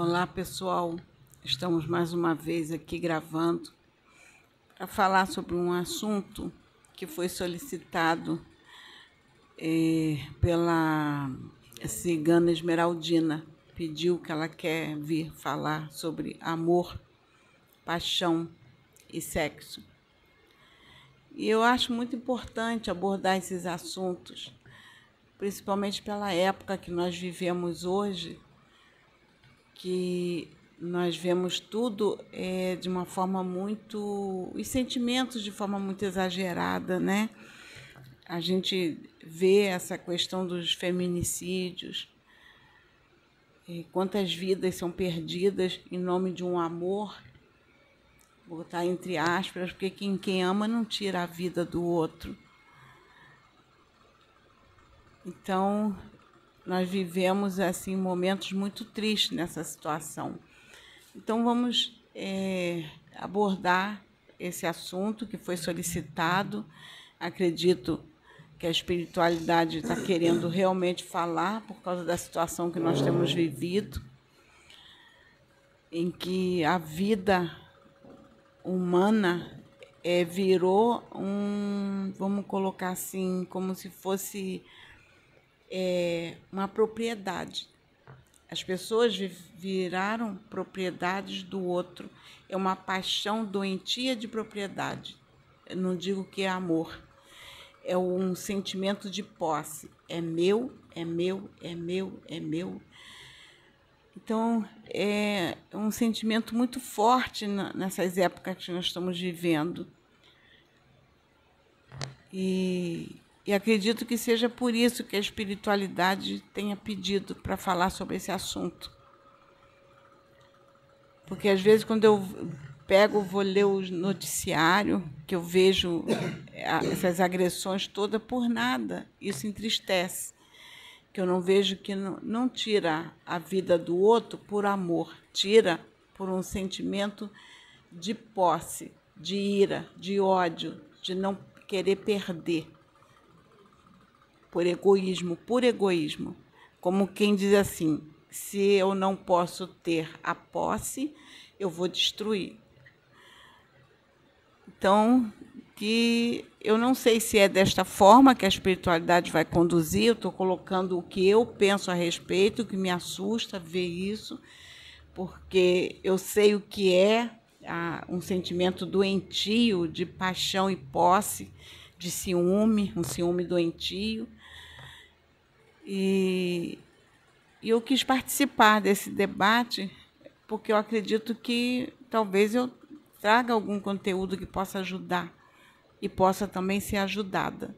Olá, pessoal. Estamos mais uma vez aqui gravando para falar sobre um assunto que foi solicitado eh, pela cigana Esmeraldina. Pediu que ela quer vir falar sobre amor, paixão e sexo. E eu acho muito importante abordar esses assuntos, principalmente pela época que nós vivemos hoje, que nós vemos tudo é, de uma forma muito. os sentimentos de forma muito exagerada, né? A gente vê essa questão dos feminicídios, quantas vidas são perdidas em nome de um amor botar entre aspas, porque quem, quem ama não tira a vida do outro. Então, nós vivemos assim momentos muito tristes nessa situação. Então, vamos é, abordar esse assunto que foi solicitado. Acredito que a espiritualidade está querendo realmente falar por causa da situação que nós temos vivido, em que a vida humana é, virou um, vamos colocar assim, como se fosse é, uma propriedade. As pessoas viraram propriedades do outro. É uma paixão doentia de propriedade. Eu não digo que é amor. É um sentimento de posse. É meu, é meu, é meu, é meu. Então, é um sentimento muito forte nessas épocas que nós estamos vivendo. E, e acredito que seja por isso que a espiritualidade tenha pedido para falar sobre esse assunto. Porque às vezes, quando eu pego, vou ler o noticiário, que eu vejo essas agressões todas por nada, isso entristece que eu não vejo que não, não tira a vida do outro por amor, tira por um sentimento de posse, de ira, de ódio, de não querer perder, por egoísmo, por egoísmo. Como quem diz assim: se eu não posso ter a posse, eu vou destruir. Então, que eu não sei se é desta forma que a espiritualidade vai conduzir, eu estou colocando o que eu penso a respeito, o que me assusta ver isso, porque eu sei o que é um sentimento doentio de paixão e posse, de ciúme, um ciúme doentio. E, eu quis participar desse debate porque eu acredito que talvez eu traga algum conteúdo que possa ajudar e possa também ser ajudada.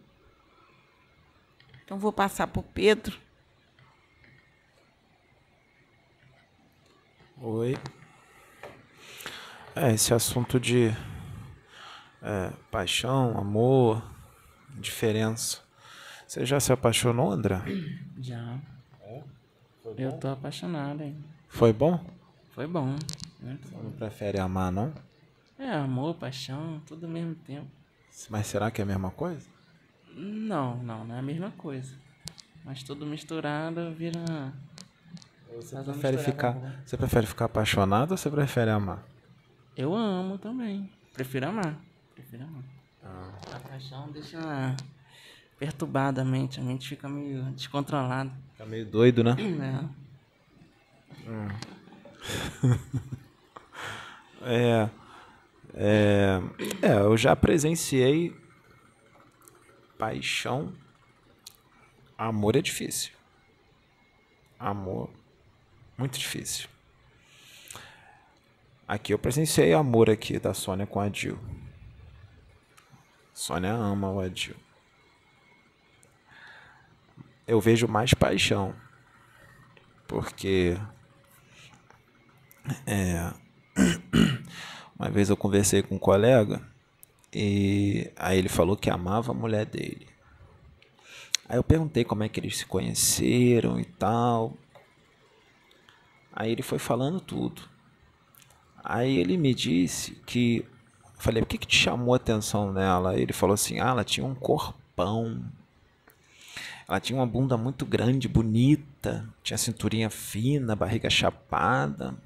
Então, vou passar para o Pedro. Oi. É, esse assunto de é, paixão, amor, diferença. Você já se apaixonou, André? Já. É? Eu tô apaixonado, hein? Foi bom? Foi bom. Você não prefere amar, não? É, amor, paixão, tudo ao mesmo tempo. Mas será que é a mesma coisa? Não, não, não é a mesma coisa. Mas tudo misturado vira. Você prefere, ficar, você prefere ficar apaixonado ou você prefere amar? Eu amo também. Prefiro amar. Prefiro amar. Ah. A paixão deixa perturbada a mente. A mente fica meio descontrolada. Fica meio doido, né? É. Hum. é. É, é, eu já presenciei paixão. Amor é difícil. Amor, muito difícil. Aqui eu presenciei amor aqui da Sônia com a Dil. Sônia ama o Adil. Eu vejo mais paixão. Porque é Uma vez eu conversei com um colega e aí ele falou que amava a mulher dele. Aí eu perguntei como é que eles se conheceram e tal. Aí ele foi falando tudo. Aí ele me disse que. Eu falei, o que, que te chamou a atenção nela? Ele falou assim: ah, ela tinha um corpão. Ela tinha uma bunda muito grande, bonita, tinha cinturinha fina, barriga chapada.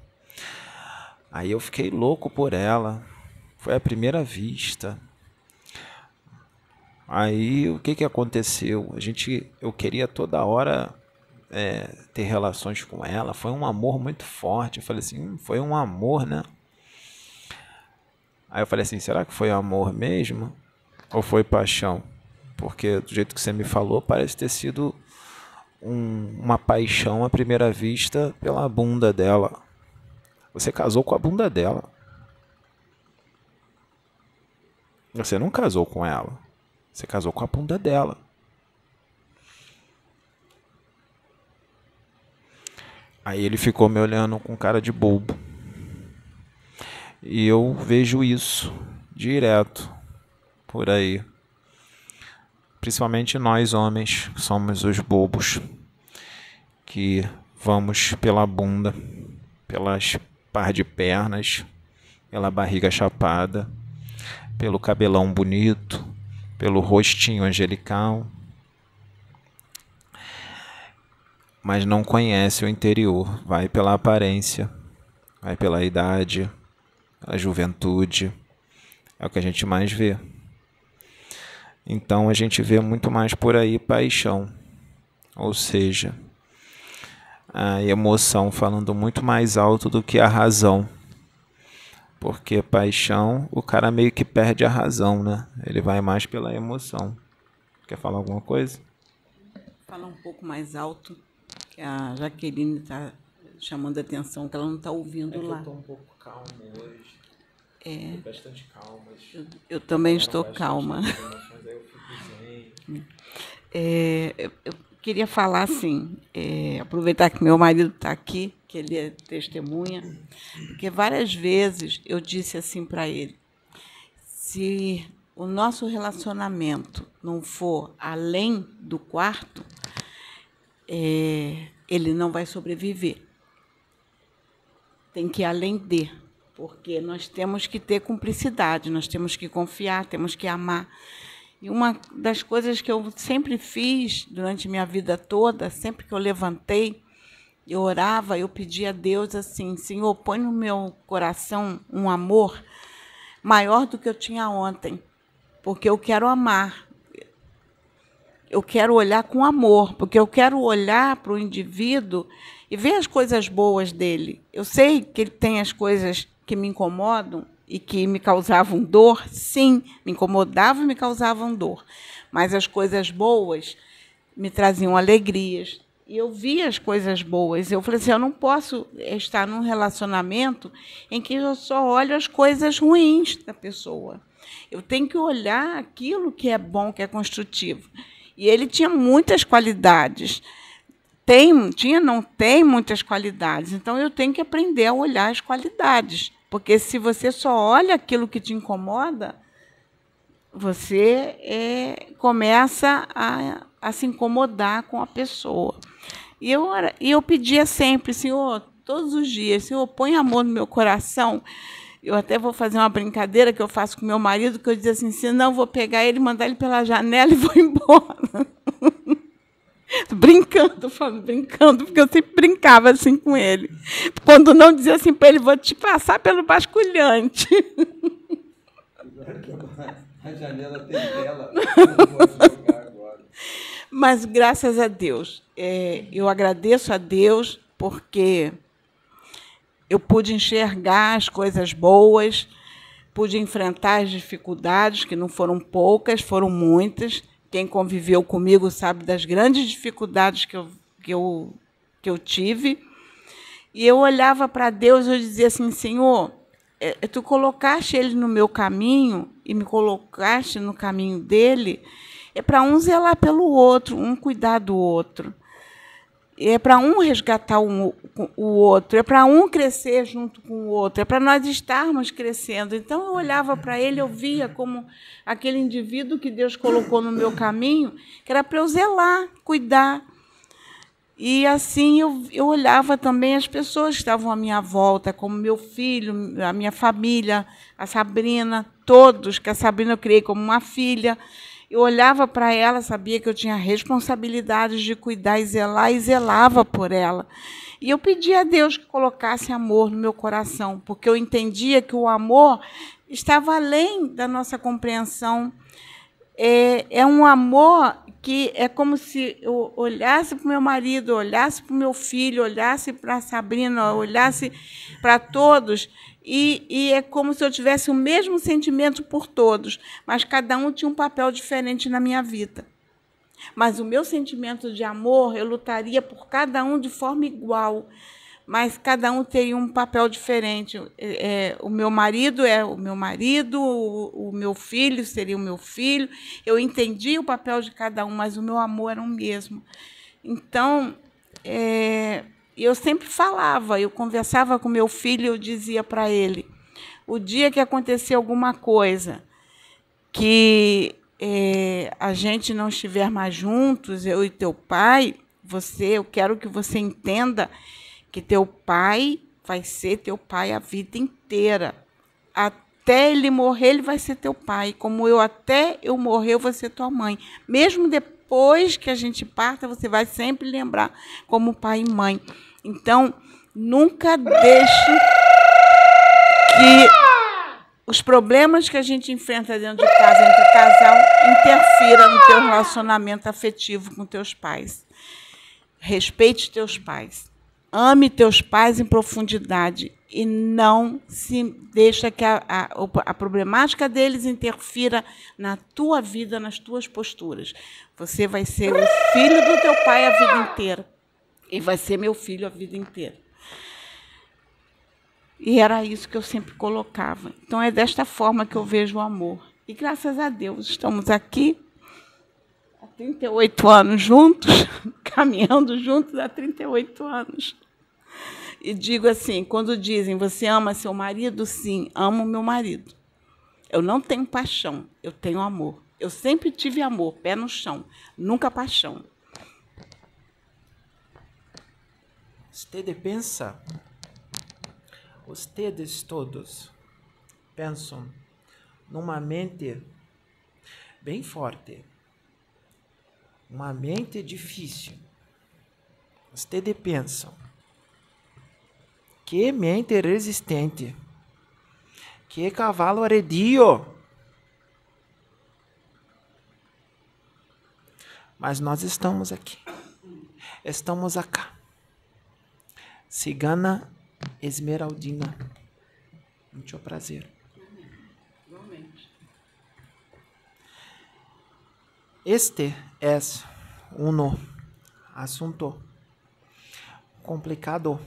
Aí eu fiquei louco por ela. Foi a primeira vista. Aí o que que aconteceu? A gente, eu queria toda hora é, ter relações com ela. Foi um amor muito forte. Eu falei assim, hum, foi um amor, né? Aí eu falei assim, será que foi amor mesmo? Ou foi paixão? Porque do jeito que você me falou, parece ter sido um, uma paixão à primeira vista pela bunda dela. Você casou com a bunda dela. Você não casou com ela. Você casou com a bunda dela. Aí ele ficou me olhando com cara de bobo. E eu vejo isso direto por aí principalmente nós homens, que somos os bobos, que vamos pela bunda, pelas par de pernas, pela barriga chapada, pelo cabelão bonito, pelo rostinho angelical, mas não conhece o interior, vai pela aparência, vai pela idade, pela juventude, é o que a gente mais vê. Então a gente vê muito mais por aí paixão, ou seja, a emoção falando muito mais alto do que a razão. Porque paixão, o cara meio que perde a razão, né? Ele vai mais pela emoção. Quer falar alguma coisa? Falar um pouco mais alto, que a Jaqueline está chamando a atenção, que ela não está ouvindo é lá. eu estou um pouco calmo hoje. É. bastante calma. Eu, eu também estou calma. É, eu, eu, queria falar assim, é, aproveitar que meu marido está aqui, que ele é testemunha, porque várias vezes eu disse assim para ele: se o nosso relacionamento não for além do quarto, é, ele não vai sobreviver. Tem que ir além de, porque nós temos que ter cumplicidade, nós temos que confiar, temos que amar. E uma das coisas que eu sempre fiz durante minha vida toda, sempre que eu levantei, eu orava, eu pedia a Deus assim: Senhor, põe no meu coração um amor maior do que eu tinha ontem, porque eu quero amar. Eu quero olhar com amor, porque eu quero olhar para o indivíduo e ver as coisas boas dele. Eu sei que ele tem as coisas que me incomodam, e que me causavam dor, sim, me incomodavam e me causavam dor. Mas as coisas boas me traziam alegrias. E eu via as coisas boas. Eu falei assim: eu não posso estar num relacionamento em que eu só olho as coisas ruins da pessoa. Eu tenho que olhar aquilo que é bom, que é construtivo. E ele tinha muitas qualidades. Tem, tinha, não tem muitas qualidades. Então eu tenho que aprender a olhar as qualidades. Porque se você só olha aquilo que te incomoda, você é, começa a, a se incomodar com a pessoa. E eu, eu pedia sempre, Senhor, todos os dias, Senhor, põe amor no meu coração. Eu até vou fazer uma brincadeira que eu faço com meu marido, que eu diz assim, se não, vou pegar ele, mandar ele pela janela e vou embora. brincando, falando, brincando, porque eu sempre brincava assim com ele. Quando não dizia assim para ele, vou te passar pelo basculhante. A janela tem tela, Mas graças a Deus, é, eu agradeço a Deus porque eu pude enxergar as coisas boas, pude enfrentar as dificuldades, que não foram poucas, foram muitas quem conviveu comigo sabe das grandes dificuldades que eu, que eu, que eu tive. E eu olhava para Deus e dizia assim: Senhor, é, é, tu colocaste ele no meu caminho e me colocaste no caminho dele, é para um zelar pelo outro, um cuidar do outro é para um resgatar o, o outro, é para um crescer junto com o outro, é para nós estarmos crescendo. Então eu olhava para ele, eu via como aquele indivíduo que Deus colocou no meu caminho, que era para eu zelar, cuidar. E assim eu, eu olhava também as pessoas que estavam à minha volta, como meu filho, a minha família, a Sabrina, todos, que a Sabrina eu criei como uma filha. Eu olhava para ela, sabia que eu tinha responsabilidades de cuidar e zelar, e zelava por ela. E eu pedia a Deus que colocasse amor no meu coração, porque eu entendia que o amor estava além da nossa compreensão. É, é um amor que é como se eu olhasse para o meu marido, olhasse para o meu filho, olhasse para a Sabrina, olhasse para todos, e, e, é como se eu tivesse o mesmo sentimento por todos, mas cada um tinha um papel diferente na minha vida. Mas o meu sentimento de amor, eu lutaria por cada um de forma igual, mas cada um teria um papel diferente. É, é, o meu marido é o meu marido, o, o, meu filho seria o meu filho. Eu entendi o papel de cada um, mas o meu amor era o mesmo. Então, é, eu sempre falava, eu conversava com meu filho, eu dizia para ele: o dia que acontecer alguma coisa que é, a gente não estiver mais juntos, eu e teu pai, você, eu quero que você entenda que teu pai vai ser teu pai a vida inteira. Até ele morrer, ele vai ser teu pai. Como eu, até eu morrer, eu vou ser tua mãe. Mesmo depois que a gente parta, você vai sempre lembrar como pai e mãe. Então, nunca deixe que os problemas que a gente enfrenta dentro de casa, entre casal, interfira no teu relacionamento afetivo com teus pais. Respeite teus pais. Ame teus pais em profundidade e não se deixa que a, a, a, problemática deles interfira na tua vida, nas tuas posturas. Você vai ser o filho do teu pai a vida inteira e vai ser meu filho a vida inteira. E era isso que eu sempre colocava. Então é desta forma que eu vejo o amor. E graças a Deus estamos aqui 38 anos juntos, caminhando juntos há 38 anos. E digo assim, quando dizem, você ama seu marido? Sim, amo meu marido. Eu não tenho paixão, eu tenho amor. Eu sempre tive amor, pé no chão, nunca paixão. Você pensa, vocês todos pensam numa mente bem forte uma mente difícil. Vocês pensam que mente resistente, que cavalo arredio. Mas nós estamos aqui. Estamos acá. Cigana Esmeraldina. Muito prazer. Este es un asunto complicado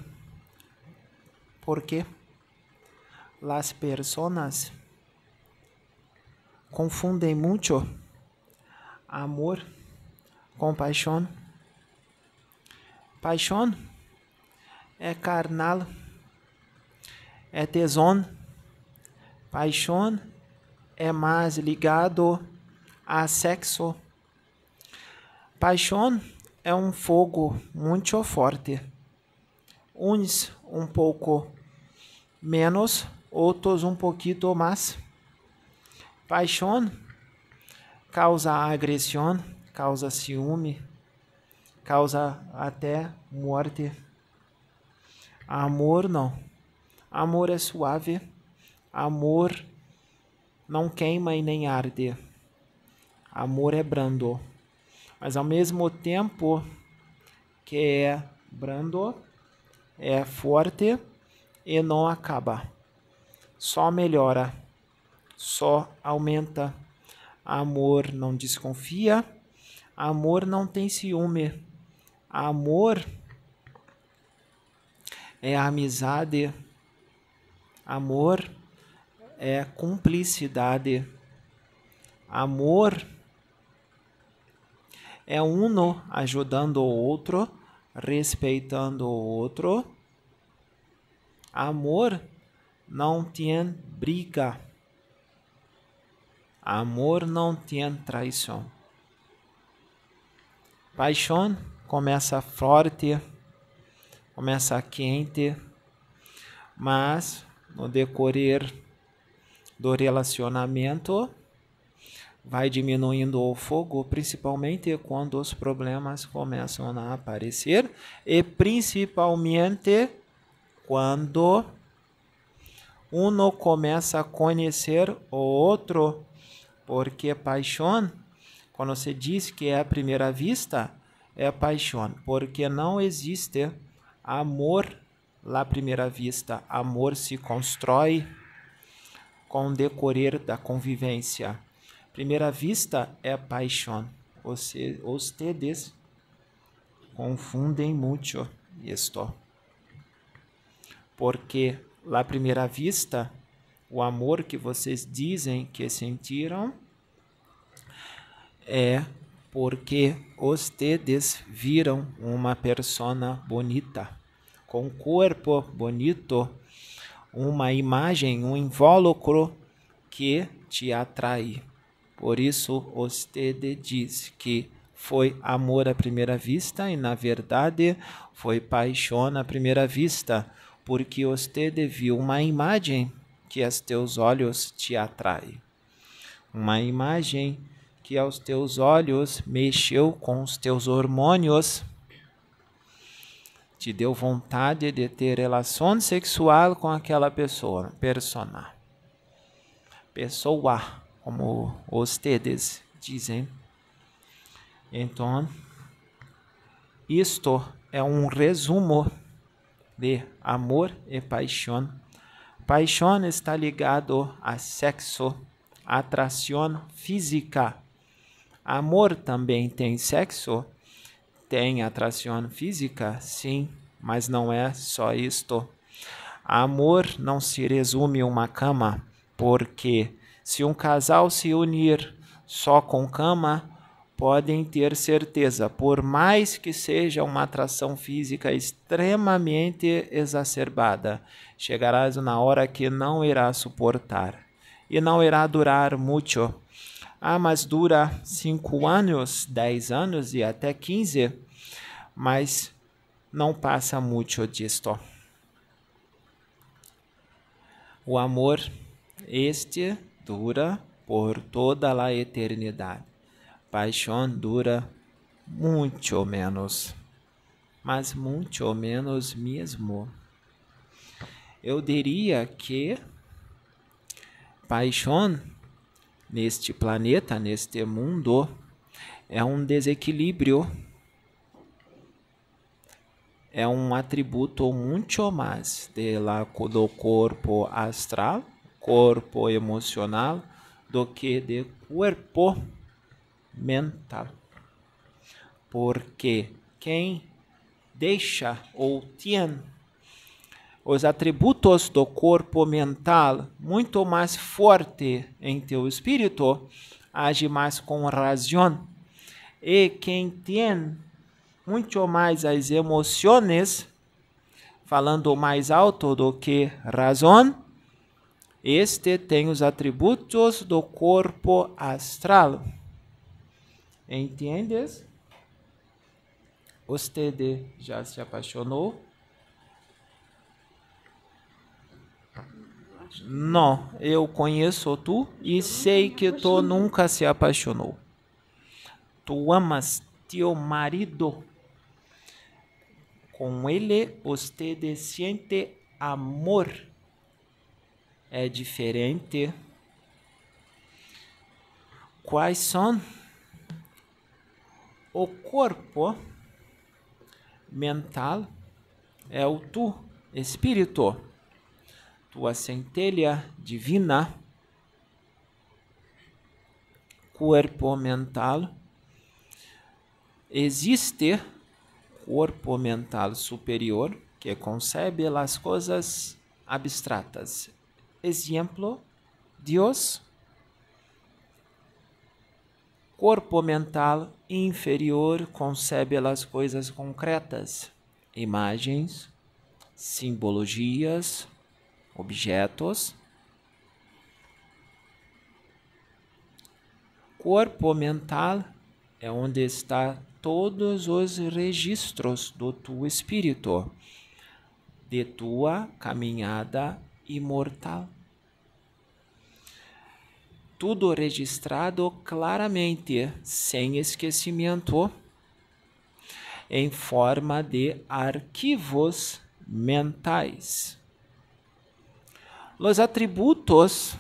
porque las personas confunden mucho amor con paixão. Paixão é carnal, é tesão. Paixão é mais ligado a sexo. Paixão é um fogo muito forte. Uns um pouco menos, outros um pouquinho mais. Paixão causa agressão, causa ciúme, causa até morte. Amor não. Amor é suave. Amor não queima e nem arde. Amor é brando mas ao mesmo tempo que é brando, é forte e não acaba. Só melhora, só aumenta. Amor não desconfia, amor não tem ciúme. Amor é amizade. Amor é cumplicidade. Amor é um ajudando o outro, respeitando o outro. Amor não tem briga. Amor não tem traição. Paixão começa forte, começa quente, mas no decorrer do relacionamento vai diminuindo o fogo, principalmente quando os problemas começam a aparecer e principalmente quando um começa a conhecer o outro, porque paixão, quando se diz que é a primeira vista, é paixão, porque não existe amor à primeira vista. Amor se constrói com o decorrer da convivência. Primeira vista é paixão. Você, ustedes confundem muito isto. Porque lá primeira vista, o amor que vocês dizem que sentiram é porque ustedes viram uma persona bonita, com corpo bonito, uma imagem, um invólucro que te atrai. Por isso, Ostede diz que foi amor à primeira vista e, na verdade, foi paixão à primeira vista, porque Ostede viu uma imagem que aos teus olhos te atrai. Uma imagem que aos teus olhos mexeu com os teus hormônios, te deu vontade de ter relação sexual com aquela pessoa, persona. Pessoa como ustedes dizem. Então, isto é um resumo de amor e paixão. Paixão está ligado a sexo, atração física. Amor também tem sexo, tem atração física, sim, mas não é só isto. Amor não se resume a uma cama, porque se um casal se unir só com cama, podem ter certeza, por mais que seja uma atração física extremamente exacerbada, chegarás na hora que não irá suportar e não irá durar muito. Ah, mas dura cinco anos, dez anos e até quinze, mas não passa muito disto. O amor, este dura por toda a eternidade. Paixão dura muito menos, mas muito menos mesmo. Eu diria que paixão neste planeta, neste mundo, é um desequilíbrio, é um atributo muito mais do corpo astral corpo emocional do que de corpo mental. Porque quem deixa ou tem os atributos do corpo mental muito mais forte em teu espírito, age mais com razão. E quem tem muito mais as emoções, falando mais alto do que razão, este tem os atributos do corpo astral. Entendes? Você já se apaixonou? Não, eu conheço tu e sei que tu nunca se apaixonou. Tu amas teu marido. Com ele, você sente amor é diferente. Quais são? O corpo mental é o tu, espírito, tua centelha divina, corpo mental. Existe corpo mental superior que concebe as coisas abstratas. Exemplo, Deus, corpo mental inferior concebe as coisas concretas, imagens, simbologias, objetos. Corpo mental é onde está todos os registros do teu espírito, de tua caminhada imortal. Tudo registrado claramente, sem esquecimento, em forma de arquivos mentais. Os atributos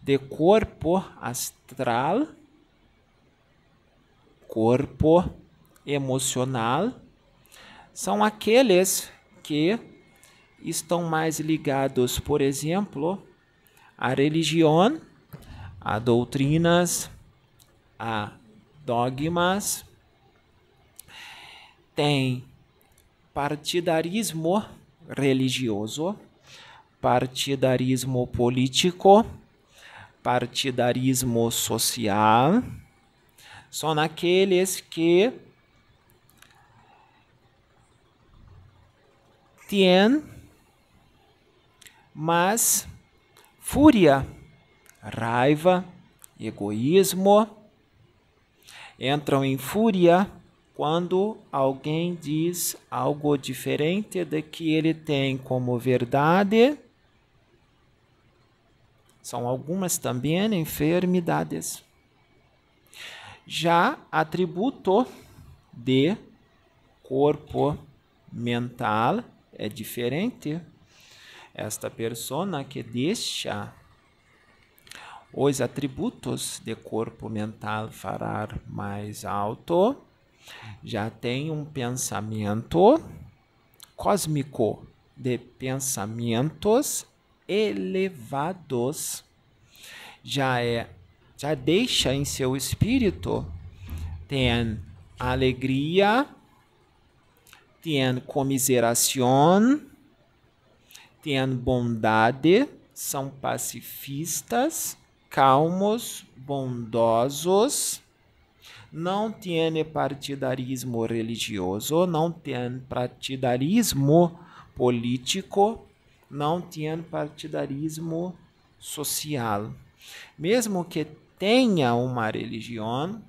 de corpo astral, corpo emocional, são aqueles que estão mais ligados, por exemplo, à religião a doutrinas, a dogmas, tem partidarismo religioso, partidarismo político, partidarismo social, são aqueles que têm mais fúria raiva, egoísmo, entram em fúria quando alguém diz algo diferente do que ele tem como verdade. São algumas também enfermidades. Já atributo de corpo mental é diferente. Esta pessoa que deixa os atributos de corpo mental falar mais alto, já tem um pensamento cósmico de pensamentos elevados, já é já deixa em seu espírito tem alegria, tem comiseração, tem bondade, são pacifistas, calmos, bondosos, não têm partidarismo religioso, não têm partidarismo político, não têm partidarismo social. Mesmo que tenha uma religião,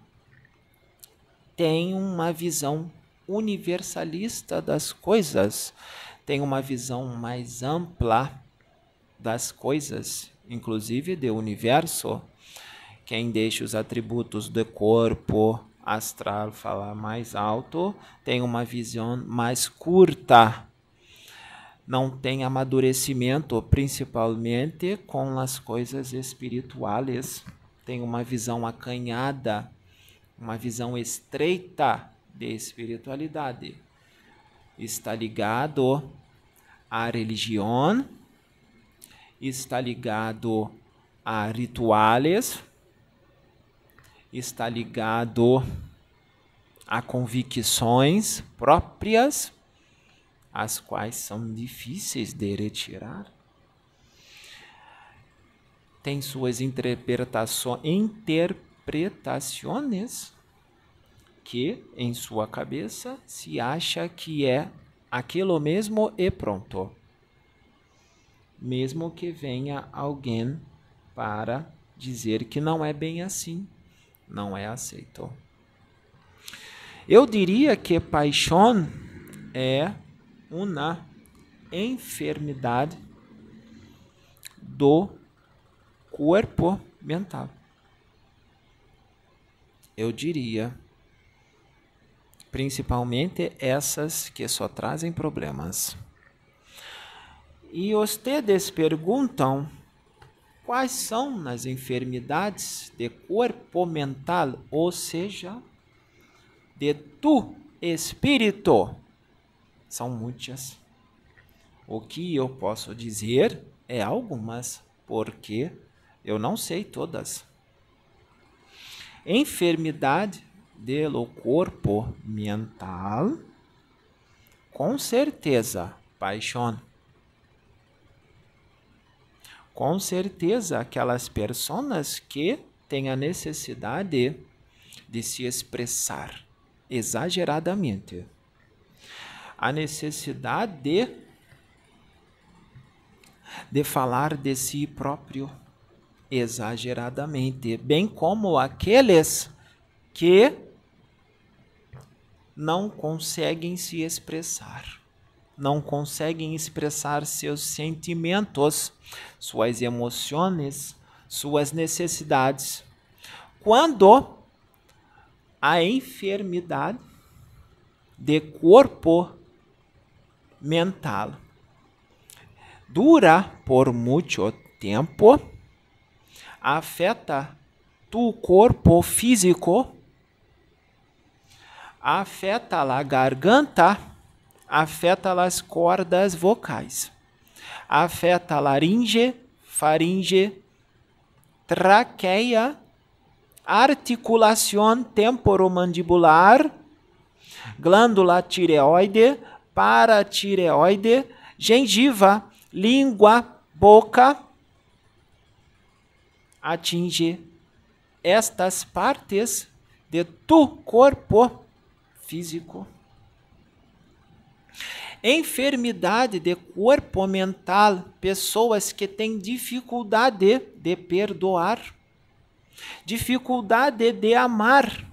tem uma visão universalista das coisas, tem uma visão mais ampla das coisas inclusive do universo, quem deixa os atributos do corpo astral falar mais alto tem uma visão mais curta. Não tem amadurecimento, principalmente com as coisas espirituais. Tem uma visão acanhada, uma visão estreita de espiritualidade. Está ligado à religião está ligado a rituais, está ligado a convicções próprias, as quais são difíceis de retirar. Tem suas interpretações, interpretações que em sua cabeça se acha que é aquilo mesmo e pronto mesmo que venha alguém para dizer que não é bem assim, não é aceito. Eu diria que paixão é uma enfermidade do corpo mental. Eu diria, principalmente essas que só trazem problemas. E vocês perguntam quais são as enfermidades de corpo mental, ou seja, de tu espírito. São muitas. O que eu posso dizer é algumas, porque eu não sei todas. Enfermidade do corpo mental, com certeza, paixão com certeza aquelas pessoas que têm a necessidade de se expressar exageradamente, a necessidade de, de falar de si próprio exageradamente, bem como aqueles que não conseguem se expressar não conseguem expressar seus sentimentos, suas emoções, suas necessidades. Quando a enfermidade de corpo mental dura por muito tempo, afeta tu corpo físico, afeta a garganta, afeta as cordas vocais, afeta a laringe, faringe, traqueia, articulação temporomandibular, glândula tireoide, paratireoide, gengiva, língua, boca, atinge estas partes de tu corpo físico. Enfermidade de corpo mental, pessoas que têm dificuldade de perdoar, dificuldade de amar,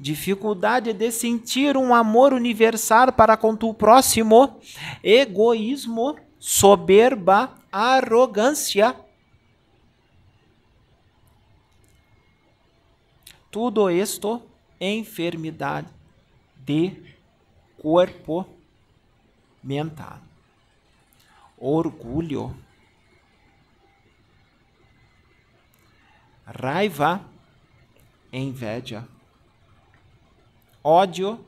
dificuldade de sentir um amor universal para com o próximo, egoísmo, soberba, arrogância. Tudo isto enfermidade de corpo mental. Orgulho, raiva, inveja, ódio,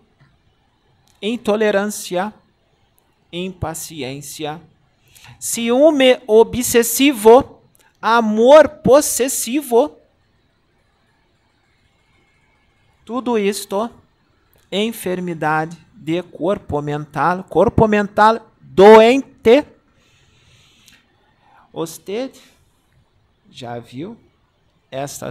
intolerância, impaciência, ciúme obsessivo, amor possessivo. Tudo isto enfermidade de corpo mental, corpo mental doente. Você já viu estas